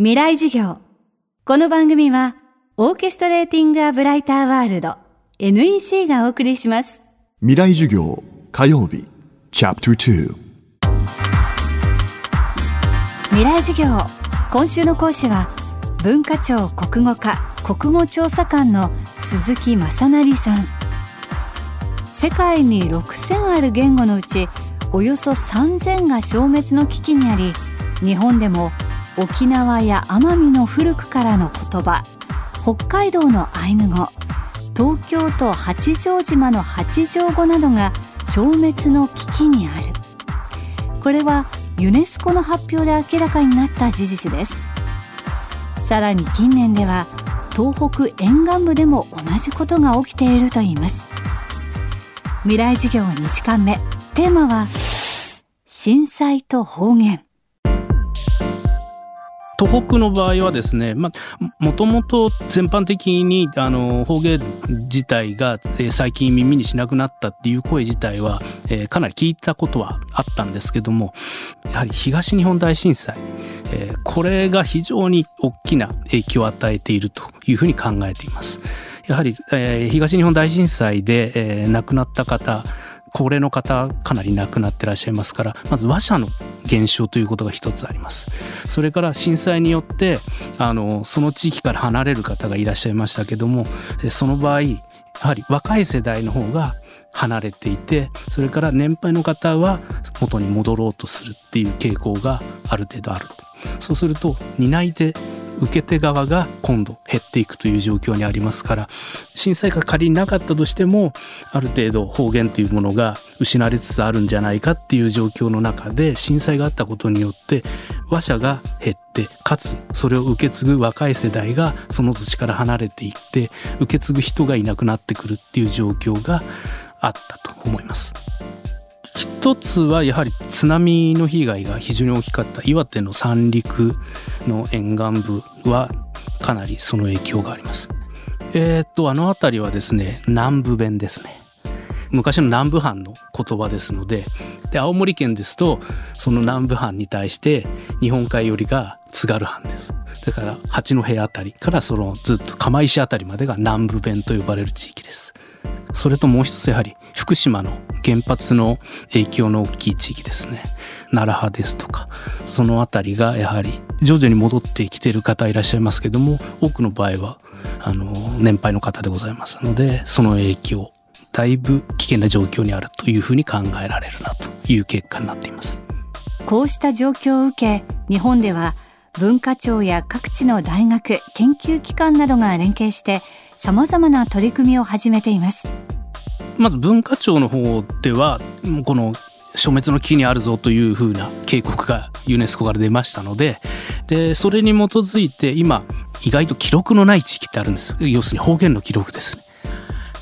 未来授業。この番組は、オーケストレーティング・ア・ブライター・ワールド NEC がお送りします。未来授業火曜日チャプター未来授業。今週の講師は、文化庁国語課国語調査官の鈴木正成さん。世界に6000ある言語のうち、およそ3000が消滅の危機にあり、日本でも沖縄や奄美の古くからの言葉北海道のアイヌ語東京都八丈島の八丈語などが消滅の危機にある。これはユネスコの発表で明らかになった事実です。さらに近年では東北沿岸部でも同じことが起きているといいます。未来授業2時間目テーマは震災と方言。東北の場合はですね、まあ、もともと全般的にあの方言自体が、えー、最近耳にしなくなったっていう声自体は、えー、かなり聞いたことはあったんですけどもやはり東日本大震災、えー、これが非常に大きな影響を与えているというふうに考えています。やはり、えー、東日本大震災で、えー、亡くなった方高齢の方かなり亡くなってらっしゃいますからまず話者の減少ということが一つあります。それから震災によってあのその地域から離れる方がいらっしゃいましたけどもその場合やはり若い世代の方が離れていてそれから年配の方は元に戻ろうとするっていう傾向がある程度あるそうすると担い手受け手側が今度減っていくという状況にありますから震災が仮になかったとしてもある程度方言というものが失われつつあるんじゃないかっていう状況の中で震災があったことによって話者が減ってかつそれを受け継ぐ若い世代がその土地から離れていって受け継ぐ人がいなくなってくるっていう状況があったと思います。一つはやはり津波の被害が非常に大きかった岩手の三陸の沿岸部はかなりその影響があります。えー、っとあの辺りはですね南部弁ですね。昔の南部藩の言葉ですのでで青森県ですとその南部藩に対して日本海寄りが津軽藩ですだから八戸辺りからそのずっと釜石辺りまでが南部弁と呼ばれる地域ですそれともう一つやはり福島の原発の影響の大きい地域ですね。奈良派ですとかその辺りがやはり徐々に戻ってきてる方いらっしゃいますけども多くの場合はあの年配の方でございますのでその影響だいぶ危険な状況にあるというふうに考えられるなという結果になっています。こうした状況を受け日本では文化庁や各地の大学研究機関などが連携して様々な取り組みを始めています。まず文化庁の方ではこの消滅の危機にあるぞというふうな警告がユネスコから出ましたのででそれに基づいて今意外と記録のない地域ってあるんです要するに方言の記録です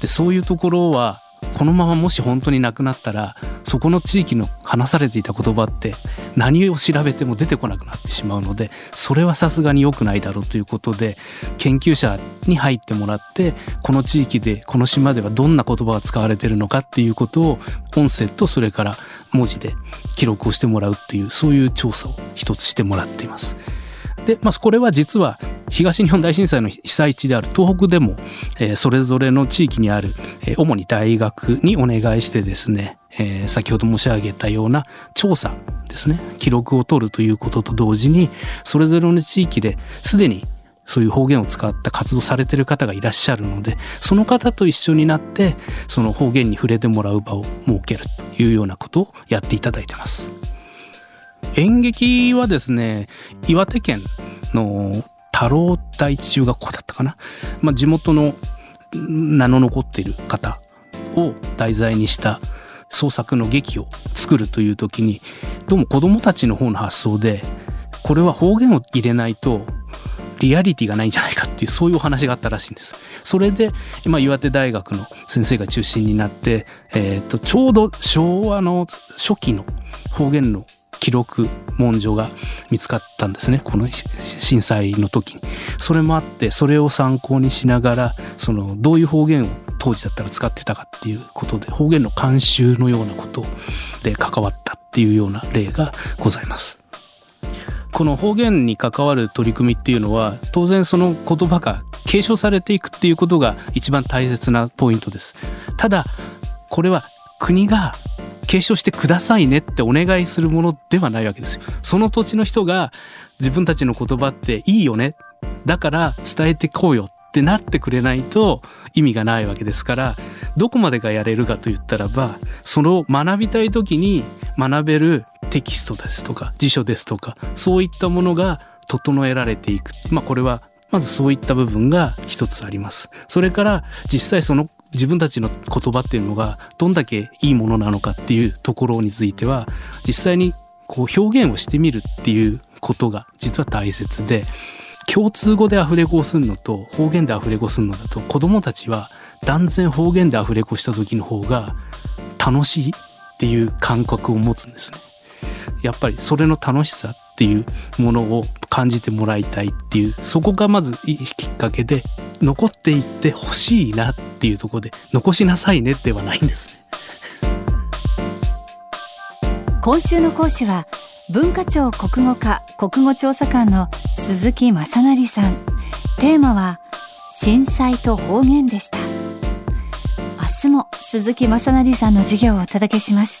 でそういうところはこのままもし本当になくなったらそこの地域の話されていた言葉って何を調べても出てこなくなってしまうのでそれはさすがに良くないだろうということで研究者に入ってもらってこの地域でこの島ではどんな言葉が使われているのかっていうことを音声とそれから文字で記録をしてもらうっていうそういう調査を一つしてもらっています。で、まあ、これは実は東日本大震災の被災地である東北でも、えー、それぞれの地域にある、えー、主に大学にお願いしてですね、えー、先ほど申し上げたような調査ですね記録を取るということと同時にそれぞれの地域ですでにそういう方言を使った活動されてる方がいらっしゃるのでその方と一緒になってその方言に触れてもらう場を設けるというようなことをやっていただいてます。演劇はですね岩手県の太郎第一中学校だったかな、まあ、地元の名の残っている方を題材にした創作の劇を作るという時にどうも子どもたちの方の発想でこれは方言を入れないとリアリティがないんじゃないかっていうそういうお話があったらしいんです。それで、まあ、岩手大学の先生が中心になって、えーとちょうど昭和の初期の方言の記録文書が見つかったんですねこの震災の時にそれもあってそれを参考にしながらそのどういう方言を当時だったら使ってたかっていうことで方言の慣習のようなことで関わったっていうような例がございますこの方言に関わる取り組みっていうのは当然その言葉が継承されていくっていうことが一番大切なポイントですただこれは国が継承してくださいねってお願いするものではないわけですよ。その土地の人が自分たちの言葉っていいよね。だから伝えてこうよってなってくれないと意味がないわけですから。どこまでがやれるかと言ったらばその学びたい時に学べるテキストですとか辞書ですとかそういったものが整えられていく。まあこれはまずそういった部分が一つあります。それから実際その自分たちの言葉っていうのがどんだけいいものなのかっていうところについては実際にこう表現をしてみるっていうことが実は大切で共通語でアフレコをするのと方言でアフレコするのだと子供たちは断然方言でアフレコした時の方が楽しいっていう感覚を持つんですね。やっぱりそれの楽しさっていうものを感じてもらいたいっていうそこがまずいいきっかけで残っていってほしいなっっていうところで残しなさいねではないんですね。今週の講師は文化庁国語課国語調査官の鈴木正成さんテーマは震災と方言でした明日も鈴木正成さんの授業をお届けします